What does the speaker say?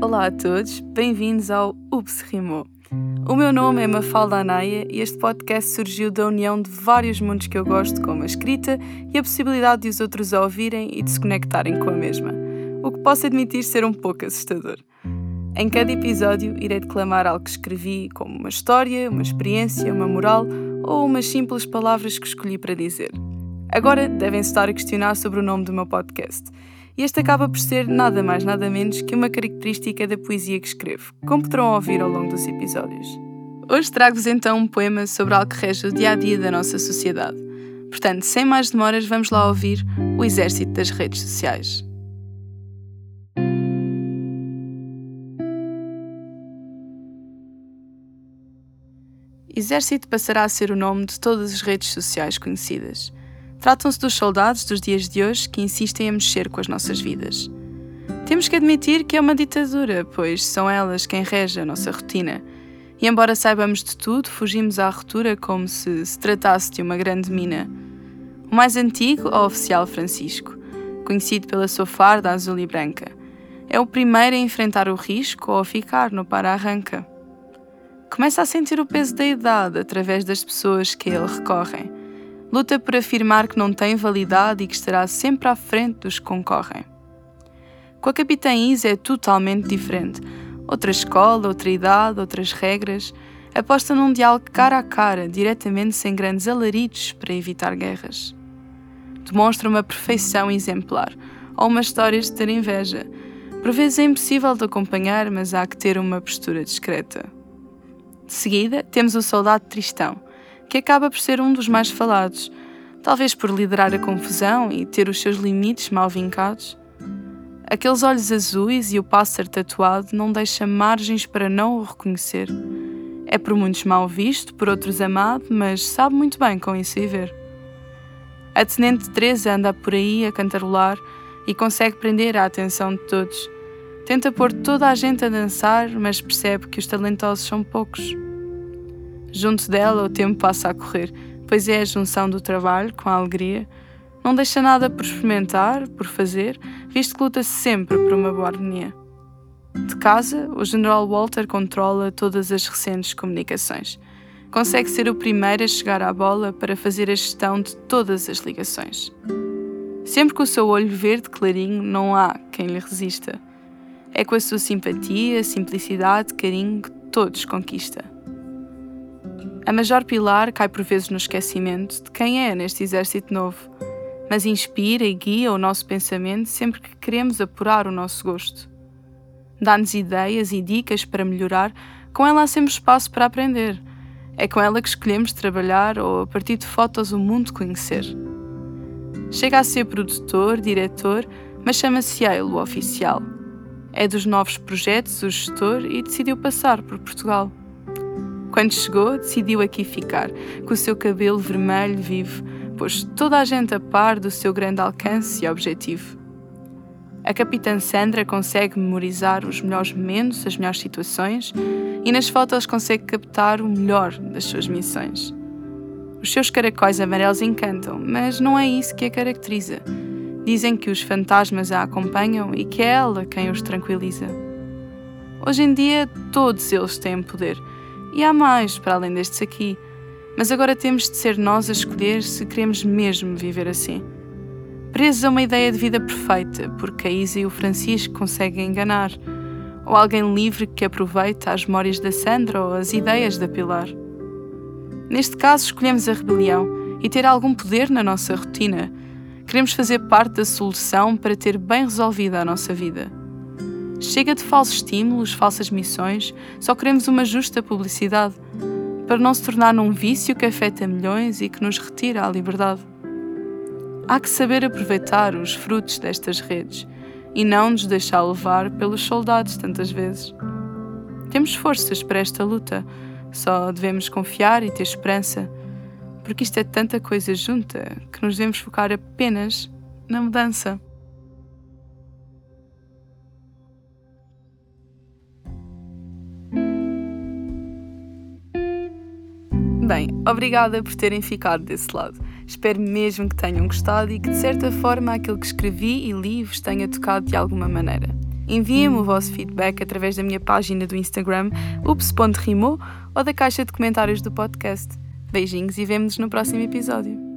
Olá a todos, bem-vindos ao Ups Rimou. O meu nome é Mafalda Anaia e este podcast surgiu da união de vários mundos que eu gosto, como a escrita e a possibilidade de os outros a ouvirem e de se conectarem com a mesma, o que posso admitir ser um pouco assustador. Em cada episódio irei declamar algo que escrevi, como uma história, uma experiência, uma moral ou umas simples palavras que escolhi para dizer. Agora devem-se estar a questionar sobre o nome do meu podcast. E este acaba por ser nada mais nada menos que uma característica da poesia que escrevo, como poderão ouvir ao longo dos episódios. Hoje trago-vos então um poema sobre algo que rege o dia a dia da nossa sociedade. Portanto, sem mais demoras, vamos lá ouvir O Exército das Redes Sociais. Exército passará a ser o nome de todas as redes sociais conhecidas. Tratam-se dos soldados dos dias de hoje que insistem a mexer com as nossas vidas. Temos que admitir que é uma ditadura, pois são elas quem rege a nossa rotina. E embora saibamos de tudo, fugimos à ruptura como se se tratasse de uma grande mina. O mais antigo, o oficial Francisco, conhecido pela sua farda azul e branca, é o primeiro a enfrentar o risco ou a ficar no para-arranca. Começa a sentir o peso da idade através das pessoas que a ele recorrem luta por afirmar que não tem validade e que estará sempre à frente dos que concorrem. Com a Capitã Isa é totalmente diferente. Outra escola, outra idade, outras regras. Aposta num diálogo cara a cara, diretamente sem grandes alaridos para evitar guerras. Demonstra uma perfeição exemplar, ou uma história de ter inveja. Por vezes é impossível de acompanhar, mas há que ter uma postura discreta. De seguida, temos o soldado Tristão, que acaba por ser um dos mais falados, talvez por liderar a confusão e ter os seus limites mal vincados. Aqueles olhos azuis e o pássaro tatuado não deixa margens para não o reconhecer. É por muitos mal visto, por outros amado, mas sabe muito bem com isso ver. A Tenente Teresa anda por aí a cantarolar e consegue prender a atenção de todos. Tenta pôr toda a gente a dançar, mas percebe que os talentosos são poucos. Junto dela, o tempo passa a correr, pois é a junção do trabalho com a alegria. Não deixa nada por experimentar, por fazer, visto que luta sempre por uma boa harmonia. De casa, o General Walter controla todas as recentes comunicações. Consegue ser o primeiro a chegar à bola para fazer a gestão de todas as ligações. Sempre com o seu olho verde clarinho, não há quem lhe resista. É com a sua simpatia, simplicidade, carinho que todos conquista. A Major Pilar cai por vezes no esquecimento de quem é neste exército novo, mas inspira e guia o nosso pensamento sempre que queremos apurar o nosso gosto. Dá-nos ideias e dicas para melhorar, com ela há sempre espaço para aprender. É com ela que escolhemos trabalhar ou, a partir de fotos, o mundo conhecer. Chega a ser produtor, diretor, mas chama-se ele o oficial. É dos novos projetos o gestor e decidiu passar por Portugal. Quando chegou, decidiu aqui ficar, com o seu cabelo vermelho vivo, pois toda a gente a par do seu grande alcance e objetivo. A capitã Sandra consegue memorizar os melhores momentos, as melhores situações e nas fotos consegue captar o melhor das suas missões. Os seus caracóis amarelos encantam, mas não é isso que a caracteriza. Dizem que os fantasmas a acompanham e que é ela quem os tranquiliza. Hoje em dia, todos eles têm poder e há mais para além destes aqui. Mas agora temos de ser nós a escolher se queremos mesmo viver assim. Presos a uma ideia de vida perfeita, porque a Isa e o Francisco conseguem enganar. Ou alguém livre que aproveita as memórias da Sandra ou as ideias da Pilar. Neste caso, escolhemos a rebelião e ter algum poder na nossa rotina. Queremos fazer parte da solução para ter bem resolvida a nossa vida. Chega de falsos estímulos, falsas missões, só queremos uma justa publicidade, para não se tornar num vício que afeta milhões e que nos retira a liberdade. Há que saber aproveitar os frutos destas redes e não nos deixar levar pelos soldados tantas vezes. Temos forças para esta luta, só devemos confiar e ter esperança, porque isto é tanta coisa junta que nos devemos focar apenas na mudança. Bem, obrigada por terem ficado desse lado. Espero mesmo que tenham gostado e que, de certa forma, aquilo que escrevi e li vos tenha tocado de alguma maneira. Enviem-me o vosso feedback através da minha página do Instagram, ups.rimo, ou da caixa de comentários do podcast. Beijinhos e vemo-nos no próximo episódio.